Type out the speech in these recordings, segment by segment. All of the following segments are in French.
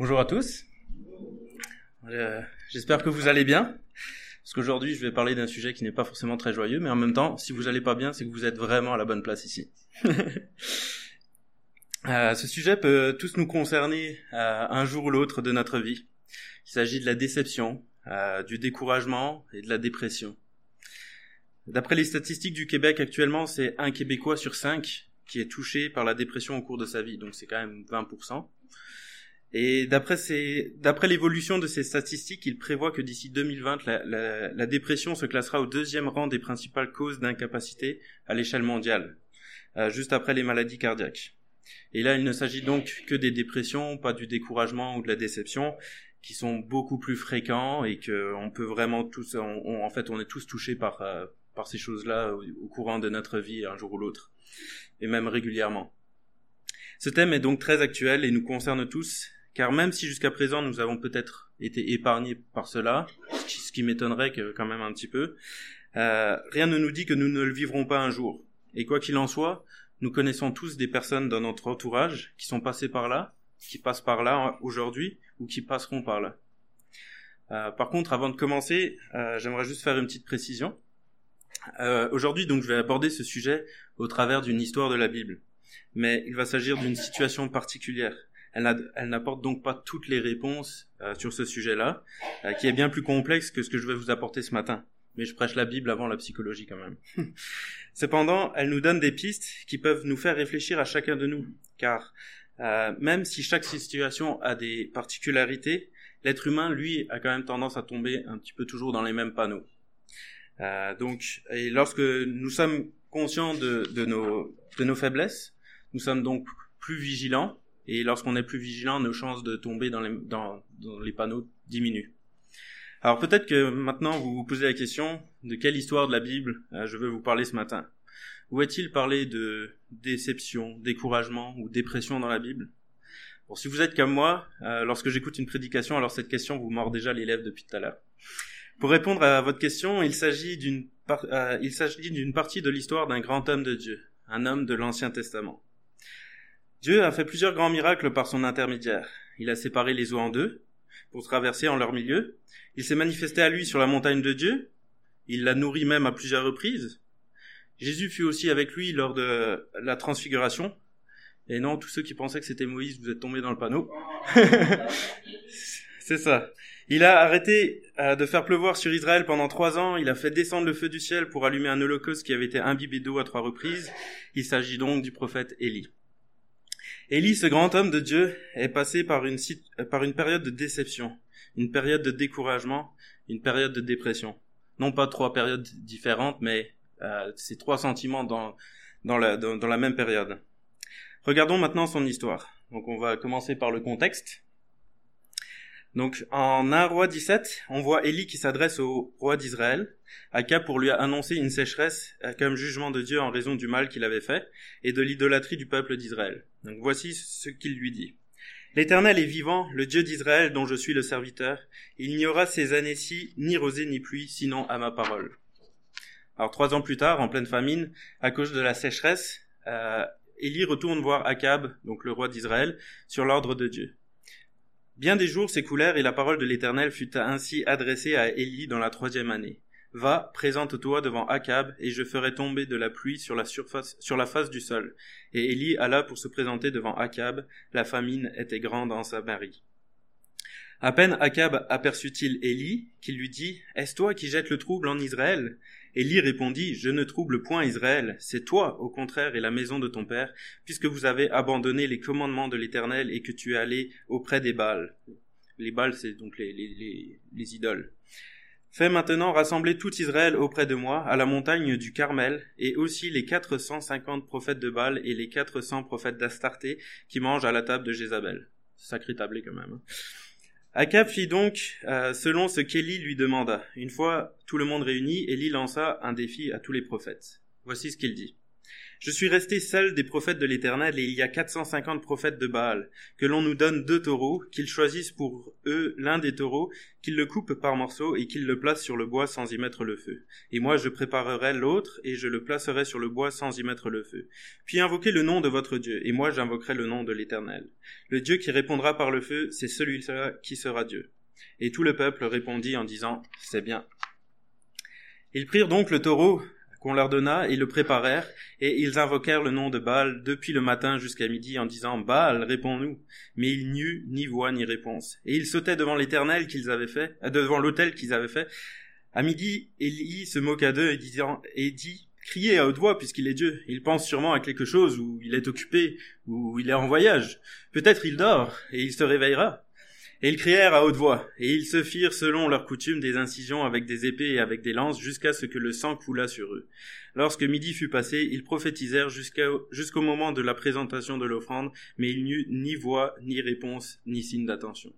Bonjour à tous. Euh, J'espère que vous allez bien. Parce qu'aujourd'hui, je vais parler d'un sujet qui n'est pas forcément très joyeux, mais en même temps, si vous allez pas bien, c'est que vous êtes vraiment à la bonne place ici. euh, ce sujet peut tous nous concerner euh, un jour ou l'autre de notre vie. Il s'agit de la déception, du découragement et de la dépression. D'après les statistiques du Québec actuellement, c'est un Québécois sur cinq qui est touché par la dépression au cours de sa vie, donc c'est quand même 20%. Et d'après ces, d'après l'évolution de ces statistiques, il prévoit que d'ici 2020, la, la, la, dépression se classera au deuxième rang des principales causes d'incapacité à l'échelle mondiale, euh, juste après les maladies cardiaques. Et là, il ne s'agit donc que des dépressions, pas du découragement ou de la déception, qui sont beaucoup plus fréquents et que on peut vraiment tous, on, on, en fait, on est tous touchés par euh, par ces choses-là au, au courant de notre vie un jour ou l'autre, et même régulièrement. Ce thème est donc très actuel et nous concerne tous, car même si jusqu'à présent nous avons peut-être été épargnés par cela, ce qui m'étonnerait quand même un petit peu, euh, rien ne nous dit que nous ne le vivrons pas un jour. Et quoi qu'il en soit, nous connaissons tous des personnes dans notre entourage qui sont passées par là, qui passent par là aujourd'hui ou qui passeront par là. Euh, par contre, avant de commencer, euh, j'aimerais juste faire une petite précision. Aujourd'hui, donc, je vais aborder ce sujet au travers d'une histoire de la Bible, mais il va s'agir d'une situation particulière. Elle n'apporte donc pas toutes les réponses euh, sur ce sujet-là, euh, qui est bien plus complexe que ce que je vais vous apporter ce matin. Mais je prêche la Bible avant la psychologie quand même. Cependant, elle nous donne des pistes qui peuvent nous faire réfléchir à chacun de nous, car euh, même si chaque situation a des particularités, l'être humain, lui, a quand même tendance à tomber un petit peu toujours dans les mêmes panneaux. Euh, donc, et lorsque nous sommes conscients de, de, nos, de nos faiblesses, nous sommes donc plus vigilants et lorsqu'on est plus vigilant, nos chances de tomber dans les, panneaux diminuent. Alors peut-être que maintenant vous vous posez la question de quelle histoire de la Bible euh, je veux vous parler ce matin? Où est-il parlé de déception, découragement ou dépression dans la Bible? Si vous êtes comme moi, euh, lorsque j'écoute une prédication, alors cette question vous mord déjà les lèvres depuis tout à l'heure. Pour répondre à votre question, il s'agit d'une euh, il s'agit d'une partie de l'histoire d'un grand homme de Dieu, un homme de l'Ancien Testament. Dieu a fait plusieurs grands miracles par son intermédiaire. Il a séparé les eaux en deux pour traverser en leur milieu. Il s'est manifesté à lui sur la montagne de Dieu. Il l'a nourri même à plusieurs reprises. Jésus fut aussi avec lui lors de la transfiguration. Et non, tous ceux qui pensaient que c'était Moïse, vous êtes tombés dans le panneau. C'est ça. Il a arrêté euh, de faire pleuvoir sur Israël pendant trois ans. Il a fait descendre le feu du ciel pour allumer un holocauste qui avait été imbibé d'eau à trois reprises. Il s'agit donc du prophète Élie. Élie, ce grand homme de Dieu, est passé par une, par une période de déception, une période de découragement, une période de dépression. Non pas trois périodes différentes, mais euh, ces trois sentiments dans, dans, la, dans la même période. Regardons maintenant son histoire. Donc on va commencer par le contexte. Donc en 1 roi 17, on voit Élie qui s'adresse au roi d'Israël, Akab pour lui annoncer une sécheresse euh, comme jugement de Dieu en raison du mal qu'il avait fait et de l'idolâtrie du peuple d'Israël. Donc voici ce qu'il lui dit. L'Éternel est vivant, le Dieu d'Israël dont je suis le serviteur. Il n'y aura ces années-ci ni rosée ni pluie, sinon à ma parole. Alors trois ans plus tard, en pleine famine, à cause de la sécheresse, euh, Élie retourne voir Akab, donc le roi d'Israël, sur l'ordre de Dieu. Bien des jours s'écoulèrent et la parole de l'Éternel fut ainsi adressée à Élie dans la troisième année. Va, présente-toi devant Akab, et je ferai tomber de la pluie sur la surface, face du sol. Et Élie alla pour se présenter devant Akab. La famine était grande en Samarie. À peine Akab aperçut-il Élie, qui lui dit, Est-ce toi qui jettes le trouble en Israël? Élie répondit, Je ne trouble point Israël, c'est toi, au contraire, et la maison de ton père, puisque vous avez abandonné les commandements de l'Éternel et que tu es allé auprès des Baals. Les Baals, c'est donc les, les, les, les idoles. Fais maintenant rassembler tout Israël auprès de moi, à la montagne du Carmel, et aussi les quatre cent cinquante prophètes de Baal et les quatre cents prophètes d'Astarté qui mangent à la table de Jézabel. Sacré tablé quand même. Akab fit donc euh, selon ce qu'Élie lui demanda. Une fois tout le monde réuni, Élie lança un défi à tous les prophètes. Voici ce qu'il dit. Je suis resté seul des prophètes de l'Éternel, et il y a 450 prophètes de Baal. Que l'on nous donne deux taureaux, qu'ils choisissent pour eux l'un des taureaux, qu'ils le coupent par morceaux, et qu'ils le placent sur le bois sans y mettre le feu. Et moi je préparerai l'autre, et je le placerai sur le bois sans y mettre le feu. Puis invoquez le nom de votre Dieu, et moi j'invoquerai le nom de l'Éternel. Le Dieu qui répondra par le feu, c'est celui-là qui sera Dieu. Et tout le peuple répondit en disant, C'est bien. Ils prirent donc le taureau qu'on leur donna et le préparèrent, et ils invoquèrent le nom de Baal depuis le matin jusqu'à midi en disant Baal, réponds-nous. Mais il n'y eut ni voix ni réponse. Et ils sautaient devant l'éternel qu'ils avaient fait, euh, devant l'autel qu'ils avaient fait. À midi, Élie se moqua d'eux et, disant, et dit Criez à haute voix puisqu'il est Dieu. Il pense sûrement à quelque chose, ou il est occupé, ou il est en voyage. Peut-être il dort, et il se réveillera. Et ils crièrent à haute voix, et ils se firent selon leur coutume des incisions avec des épées et avec des lances jusqu'à ce que le sang coulât sur eux. Lorsque midi fut passé, ils prophétisèrent jusqu'au moment de la présentation de l'offrande, mais il n'y eut ni voix, ni réponse, ni signe d'attention.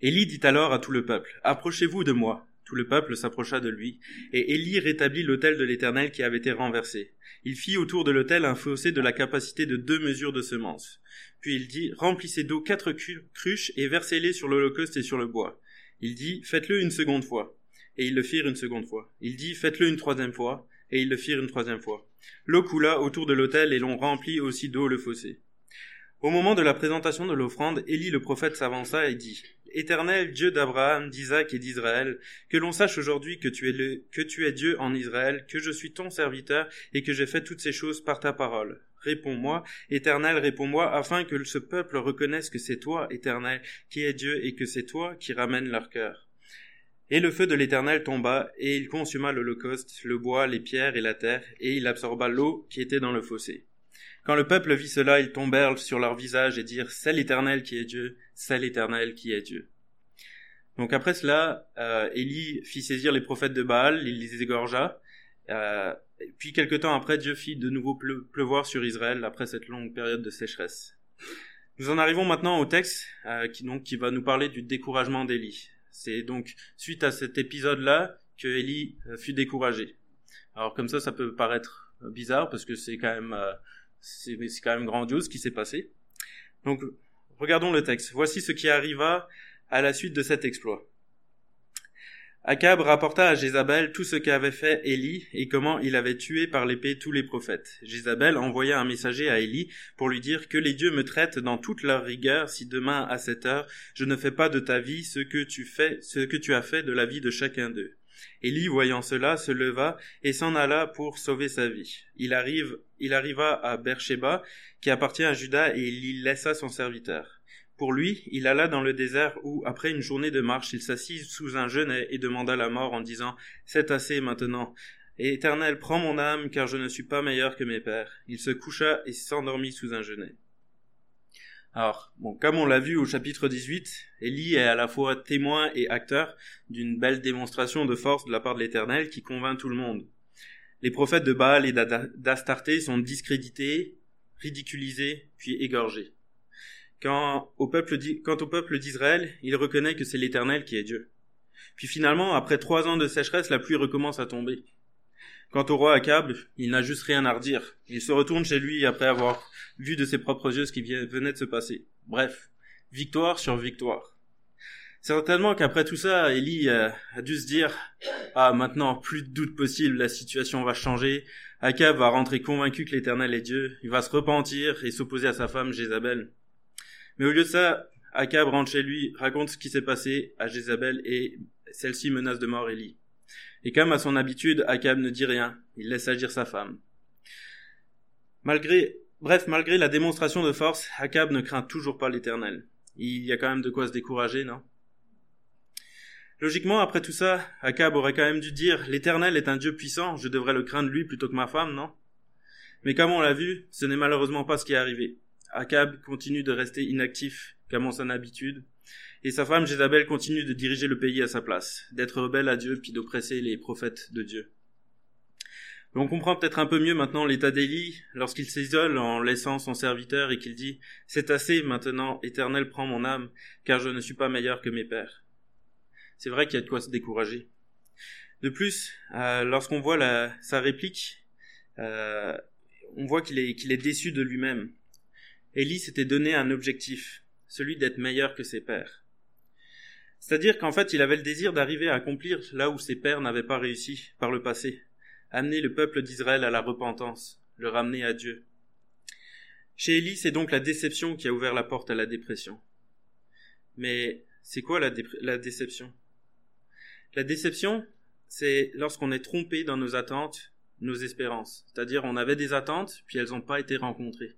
Élie dit alors à tout le peuple, Approchez-vous de moi. Tout le peuple s'approcha de lui, et Élie rétablit l'autel de l'Éternel qui avait été renversé. Il fit autour de l'autel un fossé de la capacité de deux mesures de semences. Puis il dit, remplissez d'eau quatre cruches et versez-les sur l'holocauste et sur le bois. Il dit, faites-le une seconde fois. Et ils le firent une seconde fois. Il dit, faites-le une troisième fois. Et ils le firent une troisième fois. L'eau coula autour de l'autel et l'on remplit aussi d'eau le fossé. Au moment de la présentation de l'offrande, Élie le prophète s'avança et dit, Éternel Dieu d'Abraham, d'Isaac et d'Israël, que l'on sache aujourd'hui que tu es le, que tu es Dieu en Israël, que je suis ton serviteur et que j'ai fait toutes ces choses par ta parole. Réponds-moi, Éternel, réponds-moi, afin que ce peuple reconnaisse que c'est toi, Éternel, qui es Dieu, et que c'est toi qui ramènes leur cœur. Et le feu de l'Éternel tomba, et il consuma l'Holocauste, le bois, les pierres et la terre, et il absorba l'eau qui était dans le fossé. Quand le peuple vit cela, ils tombèrent sur leur visage et dirent C'est l'Éternel qui est Dieu, c'est l'Éternel qui est Dieu. Donc après cela, euh, Élie fit saisir les prophètes de Baal, il les égorgea, euh, puis quelque temps après, Dieu fit de nouveau pleuvoir sur Israël après cette longue période de sécheresse. Nous en arrivons maintenant au texte euh, qui, donc, qui va nous parler du découragement d'Élie. C'est donc suite à cet épisode-là que Élie euh, fut découragé. Alors comme ça, ça peut paraître bizarre parce que c'est quand même c'est quand même grandiose ce qui s'est passé. Donc regardons le texte. Voici ce qui arriva à la suite de cet exploit. Akab rapporta à Jézabel tout ce qu'avait fait Élie et comment il avait tué par l'épée tous les prophètes. Jézabel envoya un messager à Élie pour lui dire que les dieux me traitent dans toute leur rigueur si demain à cette heure je ne fais pas de ta vie ce que tu fais, ce que tu as fait de la vie de chacun d'eux. Élie, voyant cela, se leva et s'en alla pour sauver sa vie. Il arrive, il arriva à Beersheba, qui appartient à Juda, et il y laissa son serviteur. Pour lui, il alla dans le désert où, après une journée de marche, il s'assit sous un genêt et demanda la mort en disant C'est assez maintenant. Éternel, prends mon âme, car je ne suis pas meilleur que mes pères. Il se coucha et s'endormit sous un genêt. Alors, bon, comme on l'a vu au chapitre 18, Élie est à la fois témoin et acteur d'une belle démonstration de force de la part de l'Éternel qui convainc tout le monde. Les prophètes de Baal et d'Astarté sont discrédités, ridiculisés, puis égorgés. Quand quant au peuple d'Israël, il reconnaît que c'est l'Éternel qui est Dieu. Puis finalement, après trois ans de sécheresse, la pluie recommence à tomber. Quant au roi Akab, il n'a juste rien à redire. Il se retourne chez lui après avoir vu de ses propres yeux ce qui venait de se passer. Bref, victoire sur victoire. Certainement qu'après tout ça, Élie a, a dû se dire Ah, maintenant, plus de doute possible, la situation va changer. Akab va rentrer convaincu que l'Éternel est Dieu. Il va se repentir et s'opposer à sa femme Jézabel. Mais au lieu de ça, Akab rentre chez lui, raconte ce qui s'est passé à Jézabel et celle-ci menace de mort Élie. Et comme à son habitude, Akab ne dit rien, il laisse agir sa femme. Malgré, bref, malgré la démonstration de force, Akab ne craint toujours pas l'Éternel. Il y a quand même de quoi se décourager, non? Logiquement, après tout ça, Akab aurait quand même dû dire L'Éternel est un Dieu puissant, je devrais le craindre lui plutôt que ma femme, non? Mais comme on l'a vu, ce n'est malheureusement pas ce qui est arrivé. Akab continue de rester inactif, comme en son habitude, et sa femme Jézabel continue de diriger le pays à sa place, d'être rebelle à Dieu puis d'oppresser les prophètes de Dieu. On comprend peut-être un peu mieux maintenant l'état d'Élie lorsqu'il s'isole en laissant son serviteur et qu'il dit C'est assez maintenant, Éternel, prends mon âme, car je ne suis pas meilleur que mes pères. C'est vrai qu'il y a de quoi se décourager. De plus, euh, lorsqu'on voit la, sa réplique, euh, on voit qu'il est, qu'il est déçu de lui-même. Élie s'était donné un objectif, celui d'être meilleur que ses pères. C'est-à-dire qu'en fait, il avait le désir d'arriver à accomplir là où ses pères n'avaient pas réussi par le passé, amener le peuple d'Israël à la repentance, le ramener à Dieu. Chez Élie, c'est donc la déception qui a ouvert la porte à la dépression. Mais c'est quoi la, la déception? La déception, c'est lorsqu'on est trompé dans nos attentes, nos espérances. C'est-à-dire on avait des attentes, puis elles n'ont pas été rencontrées.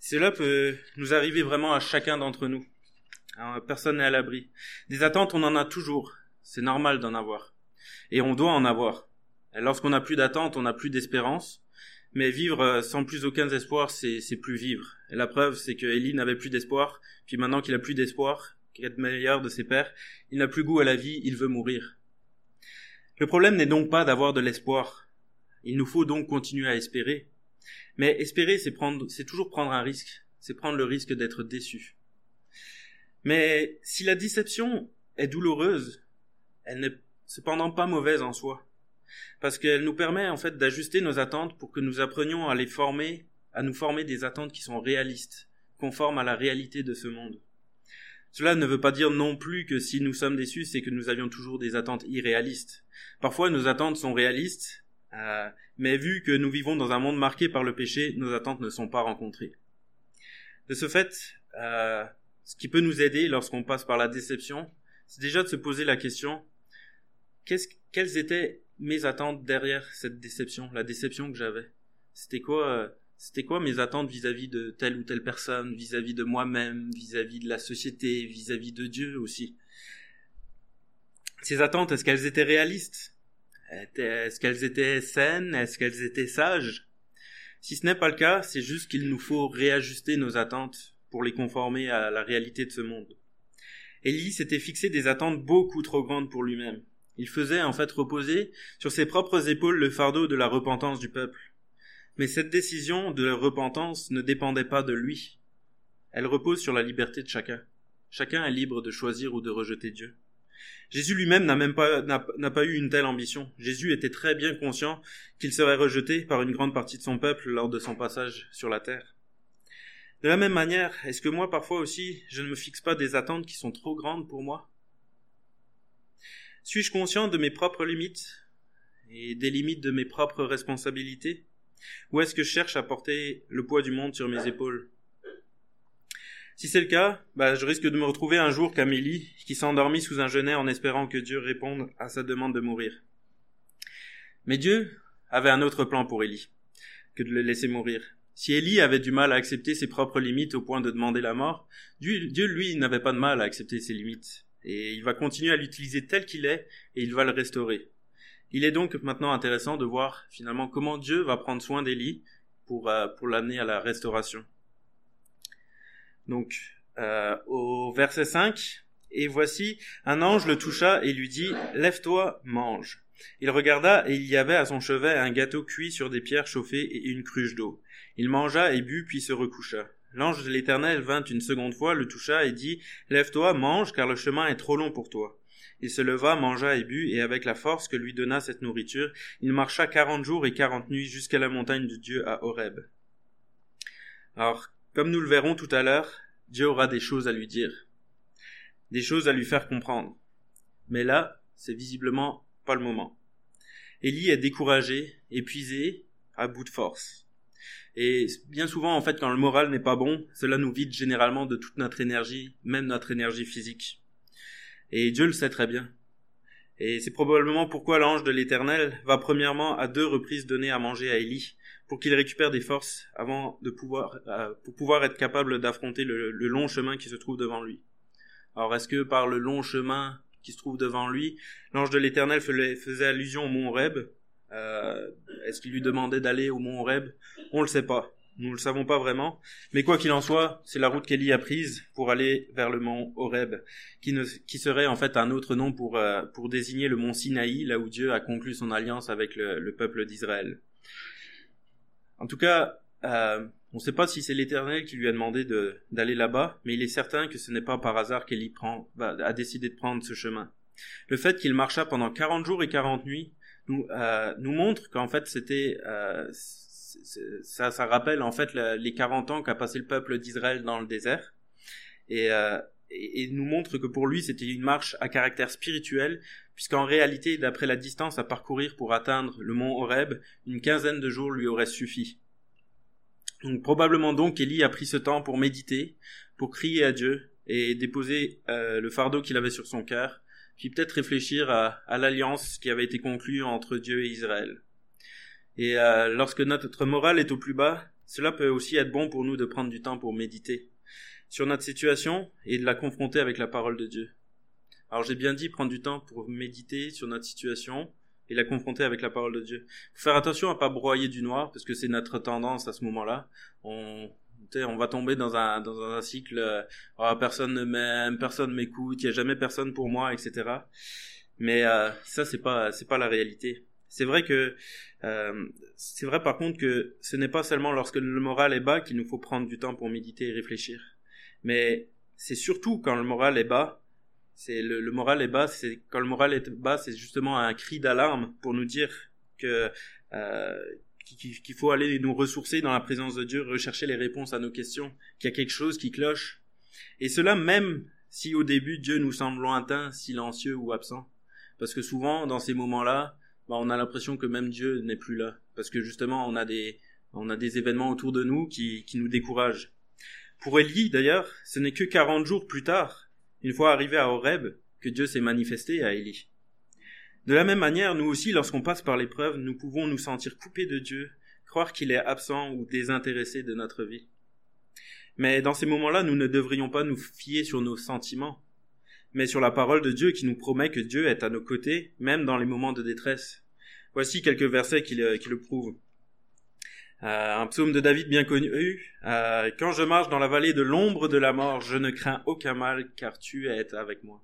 Cela peut nous arriver vraiment à chacun d'entre nous. Personne n'est à l'abri. Des attentes, on en a toujours. C'est normal d'en avoir. Et on doit en avoir. Lorsqu'on n'a plus d'attentes, on n'a plus d'espérance. Mais vivre euh, sans plus aucun espoir, c'est plus vivre. La preuve, c'est que Élie n'avait plus d'espoir. Puis maintenant qu'il a plus d'espoir, qu'il est meilleur de ses pères, il n'a plus goût à la vie, il veut mourir. Le problème n'est donc pas d'avoir de l'espoir. Il nous faut donc continuer à espérer. Mais espérer, c'est toujours prendre un risque. C'est prendre le risque d'être déçu. Mais si la déception est douloureuse, elle n'est cependant pas mauvaise en soi. Parce qu'elle nous permet en fait d'ajuster nos attentes pour que nous apprenions à les former, à nous former des attentes qui sont réalistes, conformes à la réalité de ce monde. Cela ne veut pas dire non plus que si nous sommes déçus, c'est que nous avions toujours des attentes irréalistes. Parfois nos attentes sont réalistes, euh, mais vu que nous vivons dans un monde marqué par le péché, nos attentes ne sont pas rencontrées. De ce fait, euh, ce qui peut nous aider lorsqu'on passe par la déception, c'est déjà de se poser la question quelles étaient mes attentes derrière cette déception, la déception que j'avais? C'était quoi euh, C'était quoi mes attentes vis-à-vis de telle ou telle personne, vis-à-vis de moi-même, vis-à-vis de la société, vis-à-vis de Dieu aussi? Ces attentes, est-ce qu'elles étaient réalistes? Est-ce qu'elles étaient saines? Est-ce qu'elles étaient sages? Si ce n'est pas le cas, c'est juste qu'il nous faut réajuster nos attentes pour les conformer à la réalité de ce monde. Élie s'était fixé des attentes beaucoup trop grandes pour lui-même. Il faisait en fait reposer sur ses propres épaules le fardeau de la repentance du peuple. Mais cette décision de repentance ne dépendait pas de lui. Elle repose sur la liberté de chacun. Chacun est libre de choisir ou de rejeter Dieu. Jésus lui-même n'a même pas, n'a pas eu une telle ambition. Jésus était très bien conscient qu'il serait rejeté par une grande partie de son peuple lors de son passage sur la terre. De la même manière, est-ce que moi parfois aussi je ne me fixe pas des attentes qui sont trop grandes pour moi? Suis-je conscient de mes propres limites et des limites de mes propres responsabilités? Ou est-ce que je cherche à porter le poids du monde sur mes épaules? Si c'est le cas, bah, je risque de me retrouver un jour comme Élie, qui s'endormit sous un genêt en espérant que Dieu réponde à sa demande de mourir. Mais Dieu avait un autre plan pour Élie que de le laisser mourir. Si Élie avait du mal à accepter ses propres limites au point de demander la mort, Dieu, lui, n'avait pas de mal à accepter ses limites. Et il va continuer à l'utiliser tel qu'il est, et il va le restaurer. Il est donc maintenant intéressant de voir finalement comment Dieu va prendre soin d'Élie pour, euh, pour l'amener à la restauration. Donc, euh, au verset 5, et voici, un ange le toucha et lui dit, Lève-toi, mange. Il regarda, et il y avait à son chevet un gâteau cuit sur des pierres chauffées et une cruche d'eau. Il mangea et but, puis se recoucha. L'ange de l'Éternel vint une seconde fois, le toucha et dit, Lève-toi, mange, car le chemin est trop long pour toi. Il se leva, mangea et but, et avec la force que lui donna cette nourriture, il marcha quarante jours et quarante nuits jusqu'à la montagne de Dieu à Horeb. Alors, comme nous le verrons tout à l'heure, Dieu aura des choses à lui dire, des choses à lui faire comprendre. Mais là, c'est visiblement pas le moment. Élie est découragé, épuisé, à bout de force. Et bien souvent, en fait, quand le moral n'est pas bon, cela nous vide généralement de toute notre énergie, même notre énergie physique. Et Dieu le sait très bien. Et c'est probablement pourquoi l'ange de l'Éternel va premièrement à deux reprises donner à manger à Élie, pour qu'il récupère des forces avant de pouvoir, euh, pour pouvoir être capable d'affronter le, long chemin qui se trouve devant lui. Alors est-ce que par le long chemin qui se trouve devant lui, l'ange de l'Éternel faisait allusion au mont Horeb? Euh, Est-ce qu'il lui demandait d'aller au mont Horeb? On le sait pas. Nous ne le savons pas vraiment. Mais quoi qu'il en soit, c'est la route qu'Élie a prise pour aller vers le mont Horeb, qui, ne, qui serait en fait un autre nom pour, euh, pour désigner le mont Sinaï, là où Dieu a conclu son alliance avec le, le peuple d'Israël. En tout cas, euh, on ne sait pas si c'est l'Éternel qui lui a demandé d'aller là-bas, mais il est certain que ce n'est pas par hasard qu'Élie a décidé de prendre ce chemin. Le fait qu'il marcha pendant 40 jours et 40 nuits nous, euh, nous montre qu'en fait c'était euh, ça, ça rappelle en fait les 40 ans qu'a passé le peuple d'Israël dans le désert. Et, euh, et, nous montre que pour lui c'était une marche à caractère spirituel, puisqu'en réalité, d'après la distance à parcourir pour atteindre le mont Horeb, une quinzaine de jours lui aurait suffi. Donc probablement donc Élie a pris ce temps pour méditer, pour crier à Dieu et déposer le fardeau qu'il avait sur son cœur, puis peut-être réfléchir à, l'alliance qui avait été conclue entre Dieu et Israël. Et euh, lorsque notre morale est au plus bas, cela peut aussi être bon pour nous de prendre du temps pour méditer sur notre situation et de la confronter avec la parole de Dieu. Alors j'ai bien dit prendre du temps pour méditer sur notre situation et la confronter avec la parole de Dieu. Faire attention à pas broyer du noir parce que c'est notre tendance à ce moment-là. On va tomber dans un dans un cycle euh, oh, personne ne m'aime, personne m'écoute, il y a jamais personne pour moi, etc. Mais euh, ça c'est pas c'est pas la réalité. C'est vrai que euh, c'est vrai par contre que ce n'est pas seulement lorsque le moral est bas qu'il nous faut prendre du temps pour méditer et réfléchir. Mais c'est surtout quand le moral est bas, c'est le, moral est bas, c'est quand le moral est bas, c'est justement un cri d'alarme pour nous dire que qu'il faut aller nous ressourcer dans la présence de Dieu, rechercher les réponses à nos questions, qu'il y a quelque chose qui cloche. Et cela même si au début Dieu nous semble lointain, silencieux ou absent. Parce que souvent, dans ces moments-là, bah, on a l'impression que même Dieu n'est plus là. Parce que justement, on a des, on a des événements autour de nous qui, qui nous découragent. Pour Élie, d'ailleurs, ce n'est que quarante jours plus tard, une fois arrivé à Horeb, que Dieu s'est manifesté à Élie. De la même manière, nous aussi, lorsqu'on passe par l'épreuve, nous pouvons nous sentir coupés de Dieu, croire qu'il est absent ou désintéressé de notre vie. Mais dans ces moments-là, nous ne devrions pas nous fier sur nos sentiments, mais sur la parole de Dieu qui nous promet que Dieu est à nos côtés, même dans les moments de détresse. Voici quelques versets qui le, prouvent. Euh, un psaume de David bien connu. Euh, Quand je marche dans la vallée de l'ombre de la mort, je ne crains aucun mal, car tu es avec moi.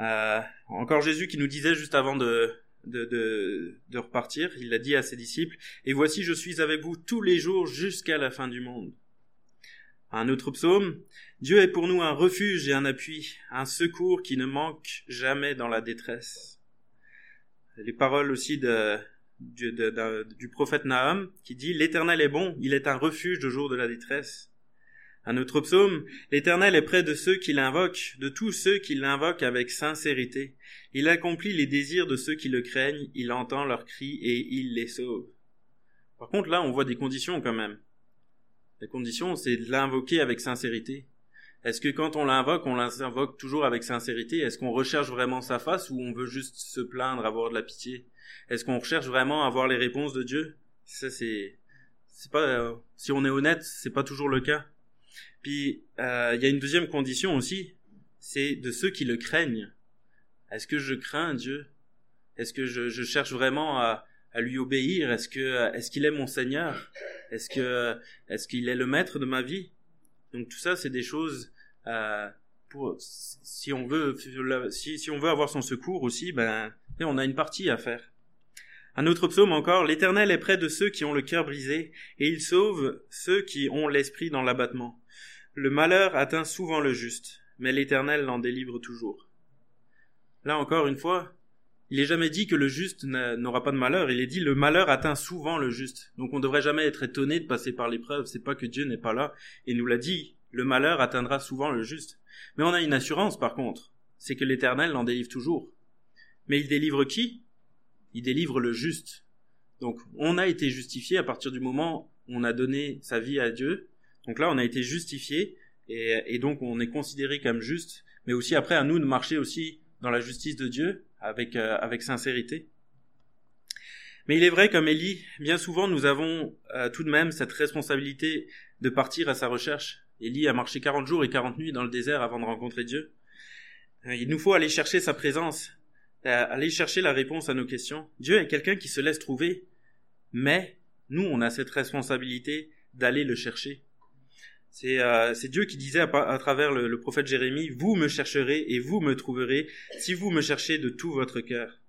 Euh, encore Jésus qui nous disait juste avant de, de, de, de repartir, il l'a dit à ses disciples, Et voici je suis avec vous tous les jours jusqu'à la fin du monde. Un autre psaume, Dieu est pour nous un refuge et un appui, un secours qui ne manque jamais dans la détresse. Les paroles aussi de, du, du prophète Nahum qui dit L'Éternel est bon, il est un refuge de jour de la détresse. Un autre psaume L'Éternel est près de ceux qui l'invoquent, de tous ceux qui l'invoquent avec sincérité. Il accomplit les désirs de ceux qui le craignent, il entend leurs cris et il les sauve. Par contre, là, on voit des conditions quand même. La condition, c'est de l'invoquer avec sincérité. Est-ce que quand on l'invoque, on l'invoque toujours avec sincérité? Est-ce qu'on recherche vraiment sa face ou on veut juste se plaindre, avoir de la pitié? Est-ce qu'on recherche vraiment avoir les réponses de Dieu? Ça c'est c'est pas euh, si on est honnête, c'est pas toujours le cas. Puis euh, il y a une deuxième condition aussi, c'est de ceux qui le craignent. Est-ce que je crains Dieu? Est-ce que je, je, cherche vraiment à, à lui obéir? Est-ce que est-ce qu'il est mon Seigneur? Est-ce que est-ce qu'il est le maître de ma vie? Donc tout ça, c'est des choses euh, pour si on veut si, si on veut avoir son secours aussi, ben on a une partie à faire. Un autre psaume encore, L'Éternel est près de ceux qui ont le cœur brisé, et il sauve ceux qui ont l'esprit dans l'abattement. Le malheur atteint souvent le juste, mais l'Éternel l'en délivre toujours. Là encore une fois, il n'est jamais dit que le juste n'aura pas de malheur, il est dit le malheur atteint souvent le juste. Donc on ne devrait jamais être étonné de passer par l'épreuve, c'est pas que Dieu n'est pas là, et nous l'a dit, le malheur atteindra souvent le juste. Mais on a une assurance par contre, c'est que l'Éternel l'en délivre toujours. Mais il délivre qui? Il délivre le juste. Donc on a été justifié à partir du moment où on a donné sa vie à Dieu. Donc là on a été justifié et, donc on est considéré comme juste, mais aussi après à nous de marcher aussi dans la justice de Dieu avec, euh, avec sincérité. Mais il est vrai, comme Élie, bien souvent nous avons euh, tout de même cette responsabilité de partir à sa recherche. Élie a marché 40 jours et 40 nuits dans le désert avant de rencontrer Dieu. Euh, il nous faut aller chercher sa présence, aller chercher la réponse à nos questions. Dieu est quelqu'un qui se laisse trouver, mais nous, on a cette responsabilité d'aller le chercher. C'est euh, Dieu qui disait à, travers le, le, prophète Jérémie, Vous me chercherez et vous me trouverez si vous me cherchez de tout votre cœur.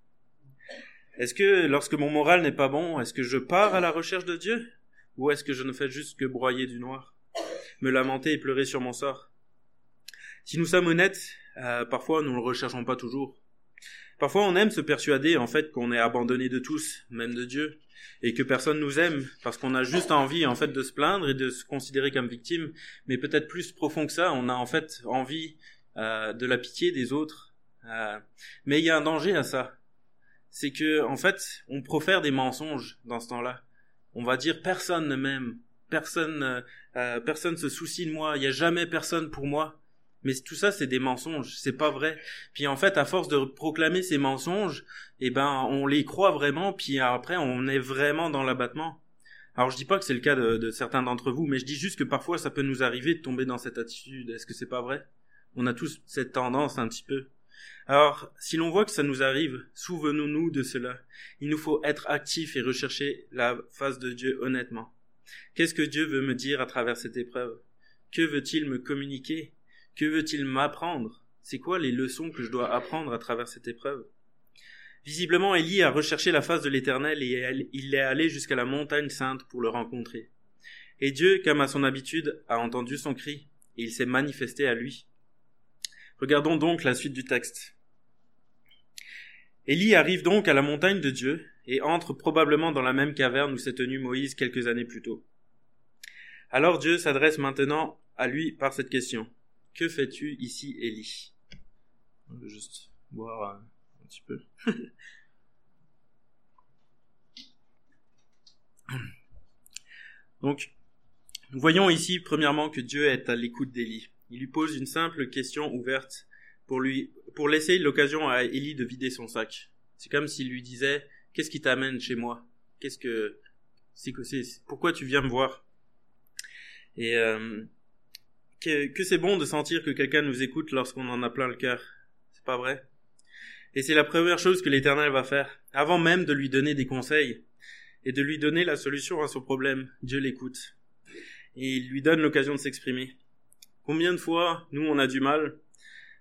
Est-ce que lorsque mon moral n'est pas bon, est-ce que je pars à la recherche de Dieu? Ou est-ce que je ne fais juste que broyer du noir Me lamenter et pleurer sur mon sort? Si nous sommes honnêtes, euh, parfois nous ne le recherchons pas toujours. Parfois, on aime se persuader en fait qu'on est abandonné de tous, même de Dieu. Et que personne nous aime parce qu'on a juste envie en fait de se plaindre et de se considérer comme victime, mais peut-être plus profond que ça, on a en fait envie euh, de la pitié des autres. Euh, mais il y a un danger à ça, c'est que en fait on profère des mensonges dans ce temps-là. On va dire personne ne m'aime, personne, euh, personne se soucie de moi, il y a jamais personne pour moi. Mais tout ça, c'est des mensonges, c'est pas vrai. Puis en fait, à force de proclamer ces mensonges, eh ben, on les croit vraiment, puis après, on est vraiment dans l'abattement. Alors je dis pas que c'est le cas de, certains d'entre vous, mais je dis juste que parfois ça peut nous arriver de tomber dans cette attitude. Est-ce que c'est pas vrai? On a tous cette tendance un petit peu. Alors, si l'on voit que ça nous arrive, souvenons-nous de cela. Il nous faut être actifs et rechercher la face de Dieu honnêtement. Qu'est-ce que Dieu veut me dire à travers cette épreuve? Que veut-il me communiquer? Que veut-il m'apprendre? C'est quoi les leçons que je dois apprendre à travers cette épreuve? Visiblement, Élie a recherché la face de l'Éternel et il est allé jusqu'à la montagne sainte pour le rencontrer. Et Dieu, comme à son habitude, a entendu son cri et il s'est manifesté à lui. Regardons donc la suite du texte. Élie arrive donc à la montagne de Dieu et entre probablement dans la même caverne où s'est tenu Moïse quelques années plus tôt. Alors Dieu s'adresse maintenant à lui par cette question. Que fais-tu ici, Élie On va juste boire un petit peu. Donc, nous voyons ici, premièrement, que Dieu est à l'écoute d'Élie. Il lui pose une simple question ouverte pour lui, pour laisser l'occasion à Élie de vider son sac. C'est comme s'il lui disait, qu'est-ce qui t'amène chez moi? Qu'est-ce que, c'est que c'est, pourquoi tu viens me voir? Et, euh, que, c'est bon de sentir que quelqu'un nous écoute lorsqu'on en a plein le cœur. C'est pas vrai? Et c'est la première chose que l'Éternel va faire, avant même de lui donner des conseils et de lui donner la solution à son problème. Dieu l'écoute et il lui donne l'occasion de s'exprimer. Combien de fois, nous, on a du mal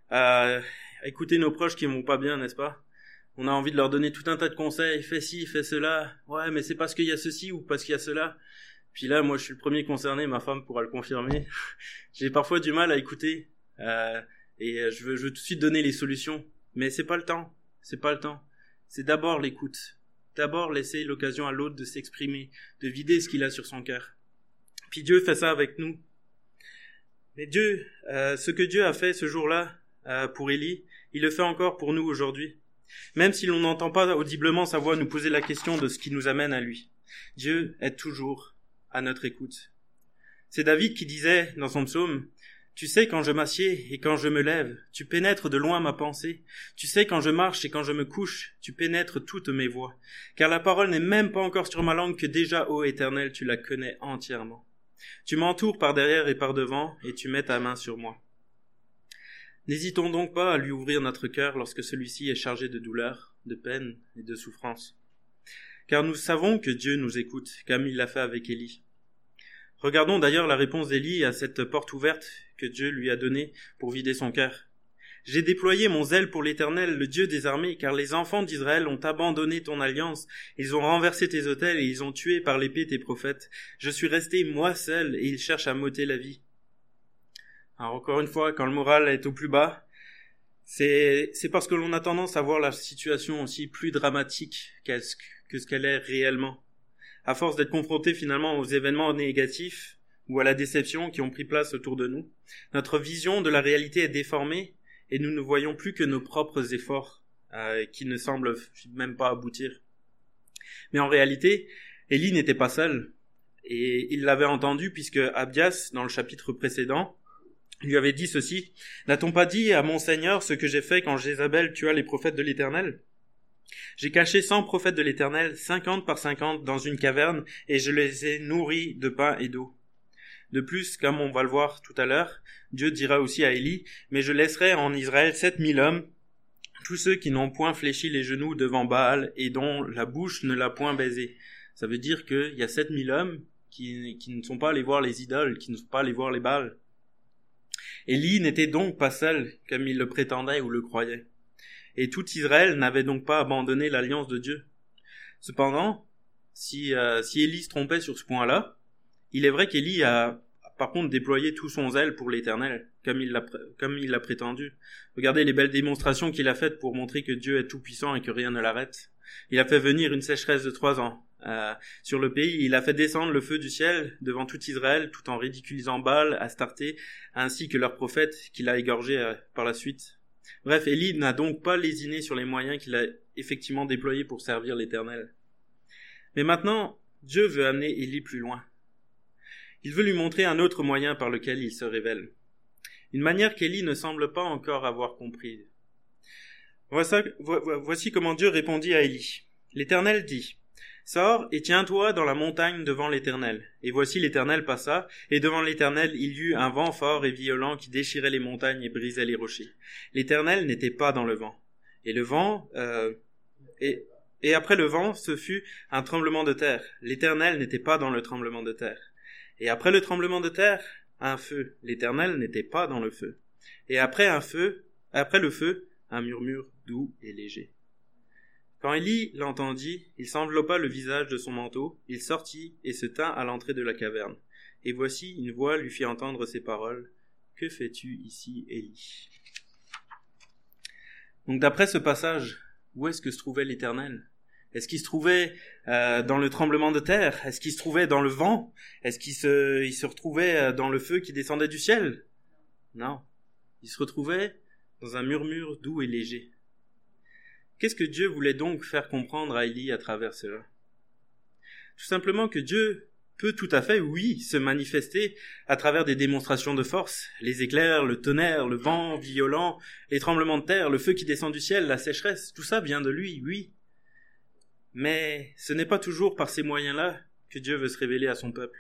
à écouter nos proches qui vont pas bien, n'est-ce pas? On a envie de leur donner tout un tas de conseils, fais ci, fais cela. Ouais, mais c'est parce qu'il y a ceci ou parce qu'il y a cela. Puis là, moi, je suis le premier concerné, ma femme pourra le confirmer. J'ai parfois du mal à écouter euh, et je veux, je veux tout de suite donner les solutions, mais c'est pas le temps. C'est pas le temps. C'est d'abord l'écoute. D'abord laisser l'occasion à l'autre de s'exprimer, de vider ce qu'il a sur son cœur. Puis Dieu fait ça avec nous. Mais Dieu, euh, ce que Dieu a fait ce jour-là euh, pour Élie, il le fait encore pour nous aujourd'hui. Même si l'on n'entend pas audiblement sa voix nous poser la question de ce qui nous amène à lui. Dieu est toujours à notre écoute. C'est David qui disait dans son psaume Tu sais quand je m'assieds et quand je me lève, tu pénètres de loin ma pensée. Tu sais quand je marche et quand je me couche, tu pénètres toutes mes voies. Car la parole n'est même pas encore sur ma langue que déjà, ô Éternel, tu la connais entièrement. Tu m'entoures par derrière et par devant, et tu mets ta main sur moi. N'hésitons donc pas à lui ouvrir notre cœur lorsque celui-ci est chargé de douleur, de peine et de souffrance car nous savons que Dieu nous écoute, comme il l'a fait avec Élie. Regardons d'ailleurs la réponse d'Élie à cette porte ouverte que Dieu lui a donnée pour vider son cœur. J'ai déployé mon zèle pour l'Éternel, le Dieu des armées, car les enfants d'Israël ont abandonné ton alliance, ils ont renversé tes autels et ils ont tué par l'épée tes prophètes. Je suis resté moi seul et ils cherchent à m'ôter la vie. Alors encore une fois, quand le moral est au plus bas, c'est, parce que l'on a tendance à voir la situation aussi plus dramatique qu'est-ce que ce qu'elle est réellement. À force d'être confronté finalement aux événements négatifs ou à la déception qui ont pris place autour de nous, notre vision de la réalité est déformée et nous ne voyons plus que nos propres efforts euh, qui ne semblent même pas aboutir. Mais en réalité, Élie n'était pas seul et il l'avait entendu puisque Abdias, dans le chapitre précédent, lui avait dit ceci N'a-t-on pas dit à mon Seigneur ce que j'ai fait quand Jézabel tua les prophètes de l'Éternel? J'ai caché cent prophètes de l'Éternel, cinquante par cinquante, dans une caverne, et je les ai nourris de pain et d'eau. De plus, comme on va le voir tout à l'heure, Dieu dira aussi à Élie, mais je laisserai en Israël sept mille hommes, tous ceux qui n'ont point fléchi les genoux devant Baal et dont la bouche ne l'a point baisé. Ça veut dire qu'il y a sept mille hommes qui, ne sont pas allés voir les idoles, qui ne sont pas allés voir les Baals. Élie n'était donc pas seul, comme il le prétendait ou le croyait et tout Israël n'avait donc pas abandonné l'alliance de Dieu. Cependant, si, euh, si Élie se trompait sur ce point-là, il est vrai qu'Élie a par contre déployé tout son zèle pour l'Éternel, comme il l'a prétendu. Regardez les belles démonstrations qu'il a faites pour montrer que Dieu est tout puissant et que rien ne l'arrête. Il a fait venir une sécheresse de trois ans euh, sur le pays. Il a fait descendre le feu du ciel devant tout Israël, tout en ridiculisant Baal, Astarté, ainsi que leurs prophètes qu'il a égorgés euh, par la suite. Bref, Élie n'a donc pas lésiné sur les moyens qu'il a effectivement déployés pour servir l'Éternel. Mais maintenant, Dieu veut amener Élie plus loin. Il veut lui montrer un autre moyen par lequel il se révèle. Une manière qu'Élie ne semble pas encore avoir comprise. Voici comment Dieu répondit à Élie. L'Éternel dit, Sors et tiens-toi dans la montagne devant l'Éternel. Et voici l'Éternel passa, et devant l'Éternel il y eut un vent fort et violent qui déchirait les montagnes et brisait les rochers. L'Éternel n'était pas dans le vent. Et le vent, euh, et, et après le vent, ce fut un tremblement de terre. L'Éternel n'était pas dans le tremblement de terre. Et après le tremblement de terre, un feu. L'Éternel n'était pas dans le feu. Et après un feu, après le feu, un murmure doux et léger. Quand Élie l'entendit, il s'enveloppa le visage de son manteau, il sortit et se tint à l'entrée de la caverne. Et voici une voix lui fit entendre ces paroles. Que fais-tu ici, Élie? Donc d'après ce passage, où est-ce que se trouvait l'Éternel? Est-ce qu'il se trouvait euh, dans le tremblement de terre? Est-ce qu'il se trouvait dans le vent? Est-ce qu'il se, il se retrouvait euh, dans le feu qui descendait du ciel? Non. Il se retrouvait dans un murmure doux et léger. Qu'est-ce que Dieu voulait donc faire comprendre à Élie à travers cela? Tout simplement que Dieu peut tout à fait, oui, se manifester à travers des démonstrations de force, les éclairs, le tonnerre, le vent violent, les tremblements de terre, le feu qui descend du ciel, la sécheresse, tout ça vient de lui, oui. Mais ce n'est pas toujours par ces moyens-là que Dieu veut se révéler à son peuple.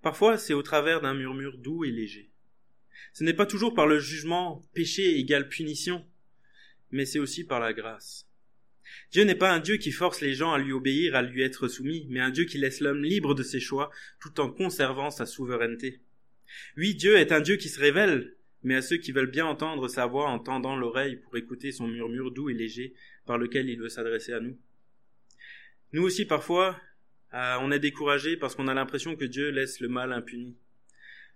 Parfois, c'est au travers d'un murmure doux et léger. Ce n'est pas toujours par le jugement péché égale punition, mais c'est aussi par la grâce. Dieu n'est pas un Dieu qui force les gens à lui obéir, à lui être soumis, mais un Dieu qui laisse l'homme libre de ses choix tout en conservant sa souveraineté. Oui, Dieu est un Dieu qui se révèle, mais à ceux qui veulent bien entendre sa voix en tendant l'oreille pour écouter son murmure doux et léger par lequel il veut s'adresser à nous. Nous aussi, parfois, euh, on est découragé parce qu'on a l'impression que Dieu laisse le mal impuni.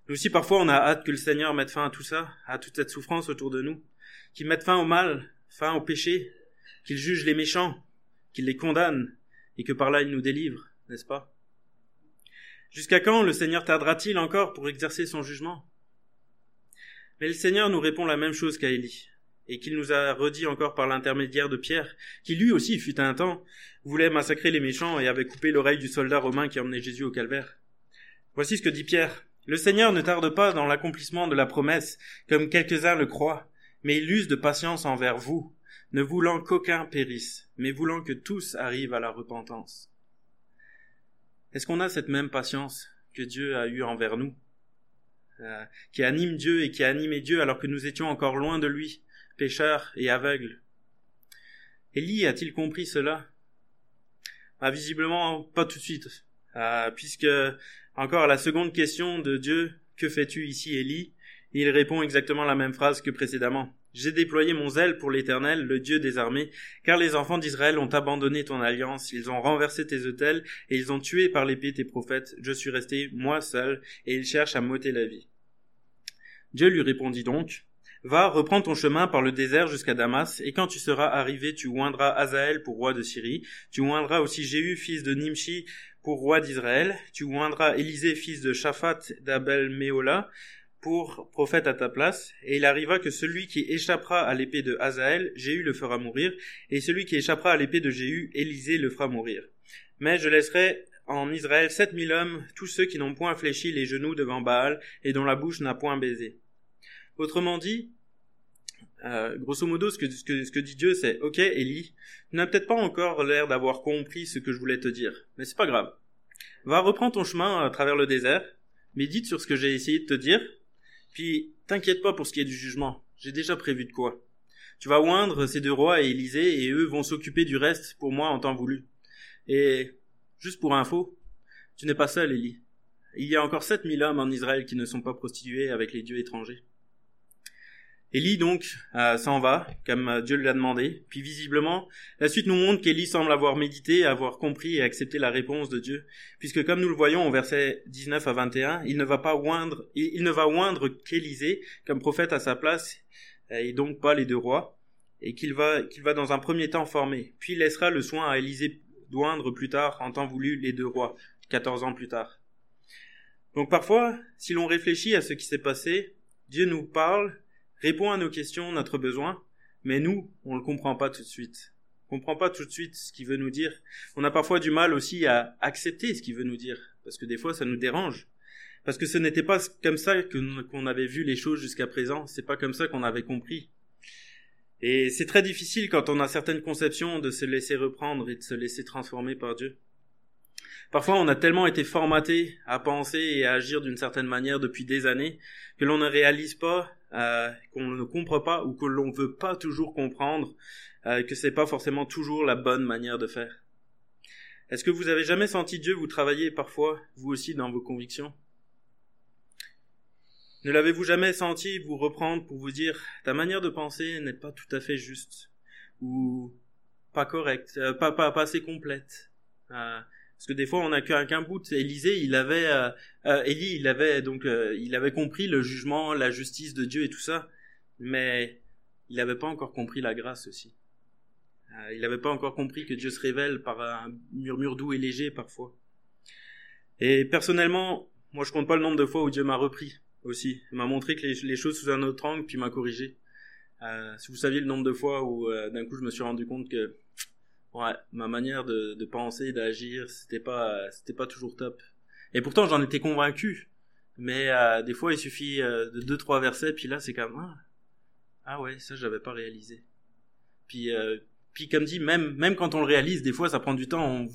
Nous aussi, parfois, on a hâte que le Seigneur mette fin à tout ça, à toute cette souffrance autour de nous, qu'il mette fin au mal, fin au péché, qu'il juge les méchants, qu'il les condamne, et que par là il nous délivre, n'est-ce pas? Jusqu'à quand le Seigneur tardera-t-il encore pour exercer son jugement? Mais le Seigneur nous répond la même chose qu'à Élie, et qu'il nous a redit encore par l'intermédiaire de Pierre, qui lui aussi, fut un temps, voulait massacrer les méchants et avait coupé l'oreille du soldat romain qui emmenait Jésus au calvaire. Voici ce que dit Pierre. Le Seigneur ne tarde pas dans l'accomplissement de la promesse, comme quelques-uns le croient, mais il use de patience envers vous, ne voulant qu'aucun périsse, mais voulant que tous arrivent à la repentance. Est-ce qu'on a cette même patience que Dieu a eue envers nous, euh, qui anime Dieu et qui a animé Dieu alors que nous étions encore loin de lui, pécheurs et aveugles? Élie a-t-il compris cela? Ah, Visiblement pas tout de suite, euh, puisque encore la seconde question de Dieu, que fais-tu ici, Élie? Il répond exactement la même phrase que précédemment. J'ai déployé mon zèle pour l'Éternel, le Dieu des armées, car les enfants d'Israël ont abandonné ton alliance, ils ont renversé tes autels, et ils ont tué par l'épée tes prophètes. Je suis resté, moi seul, et ils cherchent à m'ôter la vie. Dieu lui répondit donc, Va, reprends ton chemin par le désert jusqu'à Damas, et quand tu seras arrivé, tu oindras Azaël pour roi de Syrie, tu oindras aussi Jéhu, fils de Nimshi, pour roi d'Israël, tu oindras Élisée, fils de Shaphat d'Abel Méola, pour prophète à ta place, et il arriva que celui qui échappera à l'épée de Hazaël, Jéhu le fera mourir, et celui qui échappera à l'épée de Jéhu, Élisée le fera mourir. Mais je laisserai en Israël sept mille hommes, tous ceux qui n'ont point fléchi les genoux devant Baal, et dont la bouche n'a point baisé. Autrement dit, euh, grosso modo, ce que, ce que, dit Dieu, c'est Ok, Élie, tu n'as peut-être pas encore l'air d'avoir compris ce que je voulais te dire, mais c'est pas grave. Va reprendre ton chemin à travers le désert, médite sur ce que j'ai essayé de te dire, puis, t'inquiète pas pour ce qui est du jugement. J'ai déjà prévu de quoi. Tu vas oindre ces deux rois et Élysée, et eux vont s'occuper du reste pour moi en temps voulu. Et, juste pour info, tu n'es pas seul, Élie. Il y a encore sept mille hommes en Israël qui ne sont pas prostitués avec les dieux étrangers. Élie donc euh, s'en va, comme euh, Dieu l'a demandé. Puis visiblement, la suite nous montre qu'Élie semble avoir médité, avoir compris et accepté la réponse de Dieu, puisque comme nous le voyons au verset 19 à 21, il ne va pas oindre, il, ne va oindre qu'Élisée comme prophète à sa place, euh, et donc pas les deux rois, et qu'il va, qu'il va dans un premier temps former, puis il laissera le soin à Élisée d'oindre plus tard, en temps voulu, les deux rois, 14 ans plus tard. Donc parfois, si l'on réfléchit à ce qui s'est passé, Dieu nous parle, répond à nos questions, notre besoin, mais nous, on ne le comprend pas tout de suite. On comprend pas tout de suite ce qu'il veut nous dire. On a parfois du mal aussi à accepter ce qu'il veut nous dire, parce que des fois ça nous dérange. Parce que ce n'était pas comme ça qu'on avait vu les choses jusqu'à présent, c'est pas comme ça qu'on avait compris. Et c'est très difficile quand on a certaines conceptions de se laisser reprendre et de se laisser transformer par Dieu. Parfois, on a tellement été formaté à penser et à agir d'une certaine manière depuis des années que l'on ne réalise pas, euh, qu'on ne comprend pas ou que l'on veut pas toujours comprendre euh, que c'est pas forcément toujours la bonne manière de faire. Est-ce que vous avez jamais senti Dieu vous travailler parfois, vous aussi, dans vos convictions? Ne l'avez-vous jamais senti vous reprendre pour vous dire ta manière de penser n'est pas tout à fait juste ou pas correcte, euh, pas, pas, pas assez complète euh, parce que des fois on n'a qu'un bout. Élisée, il avait, euh, euh, Élie, il avait donc, euh, il avait compris le jugement, la justice de Dieu et tout ça, mais il n'avait pas encore compris la grâce aussi. Il n'avait pas encore compris que Dieu se révèle par un murmure doux et léger parfois. Et personnellement, moi je compte pas le nombre de fois où Dieu m'a repris aussi, m'a montré que les, les, choses sous un autre angle, puis m'a corrigé. Si vous saviez le nombre de fois où d'un coup je me suis rendu compte que ma manière de, penser, d'agir, c'était pas, c'était pas toujours top. Et pourtant, j'en étais convaincu. Mais euh, des fois, il suffit euh, de deux trois versets, puis là, c'est comme ah, ah ouais, ça, j'avais pas réalisé. Puis, euh, puis comme dit, même même quand on le réalise, des fois, ça prend du temps.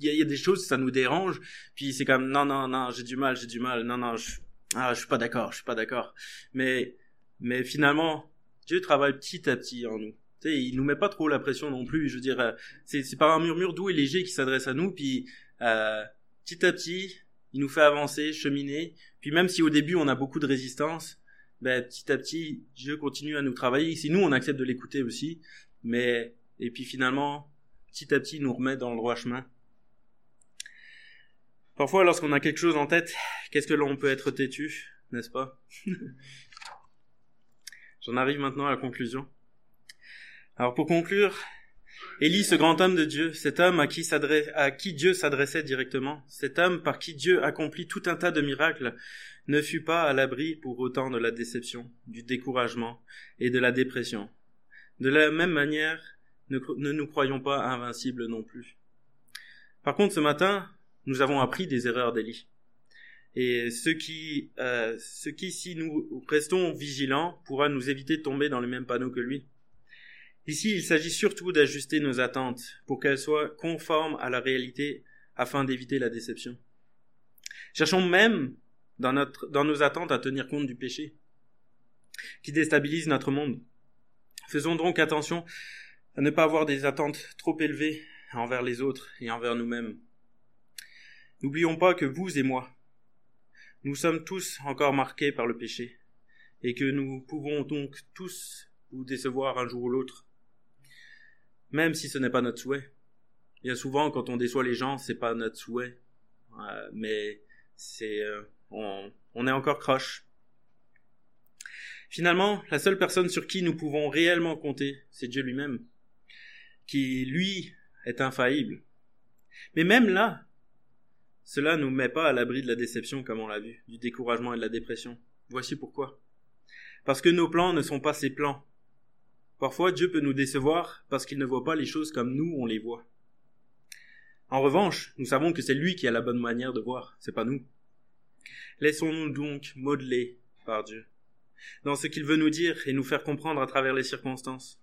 Il y, y, a des choses, ça nous dérange. Puis c'est comme non non non, j'ai du mal, j'ai du mal. Non non, je, ah, je suis pas d'accord, je suis pas d'accord. Mais mais finalement, Dieu travaille petit à petit en nous. Tu sais, il nous met pas trop la pression non plus. Je veux dire, euh, c'est par un murmure doux et léger qui s'adresse à nous, puis euh, petit à petit, il nous fait avancer, cheminer. Puis même si au début on a beaucoup de résistance, ben petit à petit, Dieu continue à nous travailler. Si nous on accepte de l'écouter aussi, mais et puis finalement, petit à petit, il nous remet dans le droit chemin. Parfois, lorsqu'on a quelque chose en tête, qu'est-ce que l'on peut être têtu, n'est-ce pas? J'en arrive maintenant à la conclusion. Alors pour conclure, Élie, ce grand homme de Dieu, cet homme à qui, Dieu s'adressait directement, cet homme par qui Dieu accomplit tout un tas de miracles, ne fut pas à l'abri pour autant de la déception, du découragement et de la dépression. De la même manière, ne, ne nous croyons pas invincibles non plus. Par contre, ce matin, nous avons appris des erreurs d'Élie. Et ce qui, euh, ce qui, si nous restons vigilants, pourra nous éviter de tomber dans le même panneau que lui. Ici, il s'agit surtout d'ajuster nos attentes pour qu'elles soient conformes à la réalité afin d'éviter la déception. Cherchons même dans, notre, dans nos attentes à tenir compte du péché qui déstabilise notre monde. Faisons donc attention à ne pas avoir des attentes trop élevées envers les autres et envers nous-mêmes. N'oublions pas que vous et moi, nous sommes tous encore marqués par le péché et que nous pouvons donc tous vous décevoir un jour ou l'autre même si ce n'est pas notre souhait. Bien souvent, quand on déçoit les gens, c'est pas notre souhait, euh, mais c'est euh, on, on est encore croche. Finalement, la seule personne sur qui nous pouvons réellement compter, c'est Dieu lui-même, qui lui est infaillible. Mais même là, cela ne nous met pas à l'abri de la déception, comme on l'a vu, du découragement et de la dépression. Voici pourquoi. Parce que nos plans ne sont pas ses plans, Parfois, Dieu peut nous décevoir parce qu'il ne voit pas les choses comme nous on les voit. En revanche, nous savons que c'est lui qui a la bonne manière de voir, c'est pas nous. Laissons-nous donc modeler par Dieu, dans ce qu'il veut nous dire et nous faire comprendre à travers les circonstances.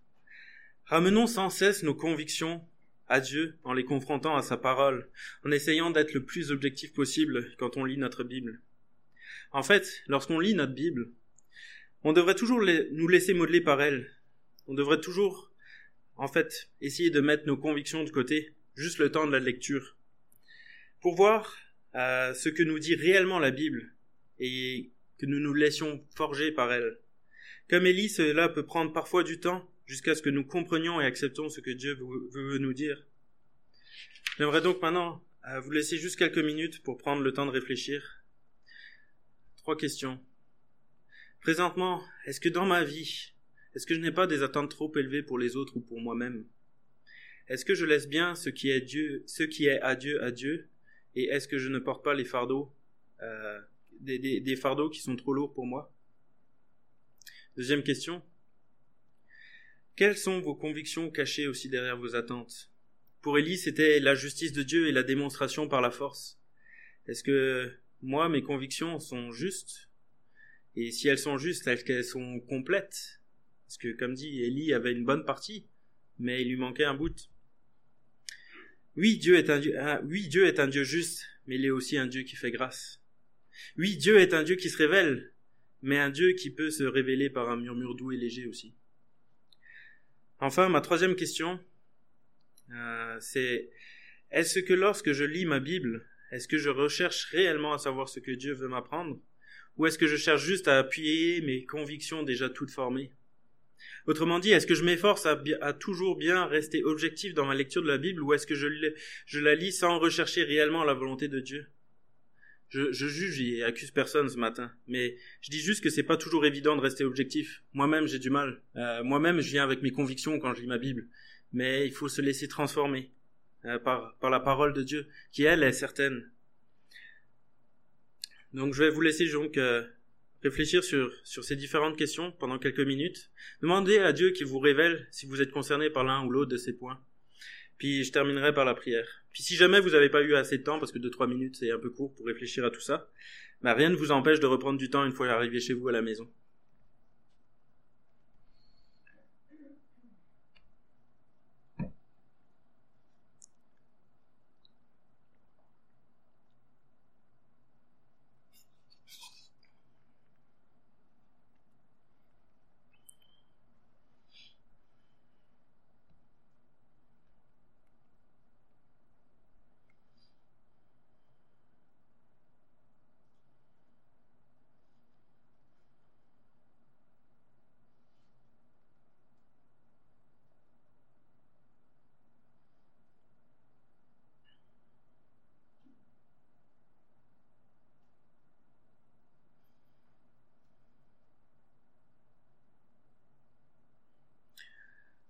Ramenons sans cesse nos convictions à Dieu en les confrontant à sa parole, en essayant d'être le plus objectif possible quand on lit notre Bible. En fait, lorsqu'on lit notre Bible, on devrait toujours nous laisser modeler par elle, on devrait toujours, en fait, essayer de mettre nos convictions de côté, juste le temps de la lecture, pour voir euh, ce que nous dit réellement la Bible et que nous nous laissions forger par elle. Comme Élie, cela peut prendre parfois du temps jusqu'à ce que nous comprenions et acceptons ce que Dieu veut nous dire. J'aimerais donc maintenant euh, vous laisser juste quelques minutes pour prendre le temps de réfléchir. Trois questions. Présentement, est-ce que dans ma vie, est-ce que je n'ai pas des attentes trop élevées pour les autres ou pour moi-même? Est-ce que je laisse bien ce qui est Dieu, ce qui est à Dieu à Dieu, et est-ce que je ne porte pas les fardeaux, euh, des, fardeaux qui sont trop lourds pour moi? Deuxième question. Quelles sont vos convictions cachées aussi derrière vos attentes? Pour Élie, c'était la justice de Dieu et la démonstration par la force. Est-ce que moi, mes convictions sont justes? Et si elles sont justes, est-ce qu'elles sont complètes? Parce que, comme dit, Élie avait une bonne partie, mais il lui manquait un bout. Oui, Dieu est un Dieu, ah, oui, Dieu est un Dieu juste, mais il est aussi un Dieu qui fait grâce. Oui, Dieu est un Dieu qui se révèle, mais un Dieu qui peut se révéler par un murmure doux et léger aussi. Enfin, ma troisième question, euh, c'est est-ce que lorsque je lis ma Bible, est-ce que je recherche réellement à savoir ce que Dieu veut m'apprendre, ou est-ce que je cherche juste à appuyer mes convictions déjà toutes formées? Autrement dit, est-ce que je m'efforce à, toujours bien rester objectif dans ma lecture de la Bible ou est-ce que je, la lis sans rechercher réellement la volonté de Dieu? Je, juge et accuse personne ce matin, mais je dis juste que c'est pas toujours évident de rester objectif. Moi-même, j'ai du mal. Euh, moi-même, je viens avec mes convictions quand je lis ma Bible, mais il faut se laisser transformer euh, par, par la parole de Dieu, qui elle est certaine. Donc, je vais vous laisser donc euh, réfléchir sur, ces différentes questions pendant quelques minutes. Demandez à Dieu qu'il vous révèle si vous êtes concerné par l'un ou l'autre de ces points. Puis je terminerai par la prière. Puis si jamais vous n'avez pas eu assez de temps, parce que 2-3 minutes c'est un peu court pour réfléchir à tout ça, bah rien ne vous empêche de reprendre du temps une fois arrivé chez vous à la maison.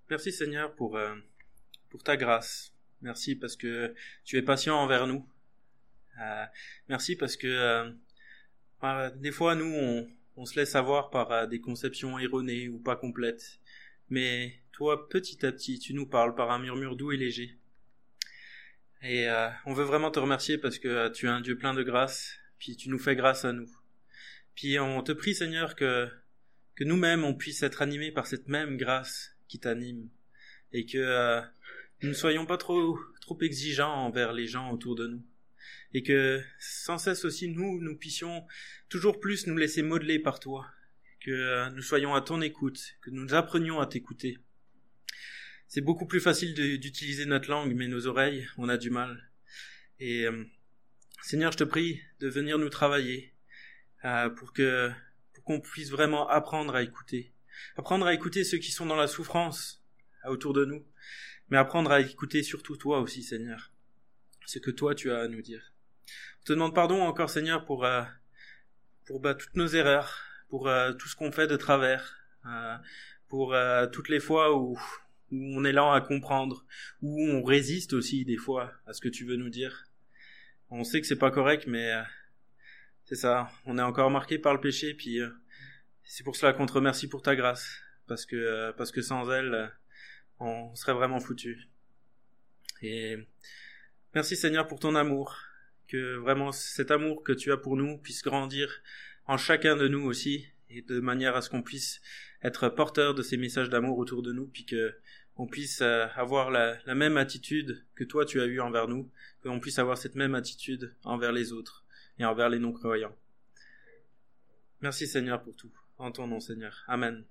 Merci Seigneur pour, euh, pour ta grâce. Merci parce que tu es patient envers nous. Euh, merci parce que euh, des fois nous on, on, se laisse avoir par des conceptions erronées ou pas complètes. Mais toi petit à petit tu nous parles par un murmure doux et léger. Et on veut vraiment te remercier parce que tu es un Dieu plein de grâce, puis tu nous fais grâce à nous. Puis on te prie Seigneur que que nous-mêmes on puisse être animés par cette même grâce qui t'anime. Et que euh, nous ne soyons pas trop trop exigeants envers les gens autour de nous. Et que sans cesse aussi nous nous puissions toujours plus nous laisser modeler par toi. Que euh, nous soyons à ton écoute que nous apprenions à t'écouter. C'est beaucoup plus facile d'utiliser notre langue mais nos oreilles on a du mal. Et euh, Seigneur je te prie de venir nous travailler pour que pour qu'on puisse vraiment apprendre à écouter apprendre à écouter ceux qui sont dans la souffrance autour de nous, mais apprendre à écouter surtout toi aussi, Seigneur, ce que toi tu as à nous dire. On te demande pardon encore, Seigneur, pour euh, pour bah, toutes nos erreurs, pour euh, tout ce qu'on fait de travers, euh, pour toutes les fois où, où on est lent à comprendre, où on résiste aussi des fois à ce que tu veux nous dire. On sait que c'est pas correct, mais c'est ça. On est encore marqué par le péché, puis c'est pour cela qu'on te remercie pour ta grâce, parce que euh, parce que sans elle, euh, on serait vraiment foutu. Et merci Seigneur pour ton amour, que vraiment cet amour que tu as pour nous puisse grandir en chacun de nous aussi, et de manière à ce qu'on puisse être porteur de ces messages d'amour autour de nous, puis que on puisse euh, avoir la, même attitude que toi tu as eu envers nous, que l'on puisse avoir cette même attitude envers les autres et envers les non-croyants. Merci Seigneur pour tout. En ton nom, Seigneur. Amen.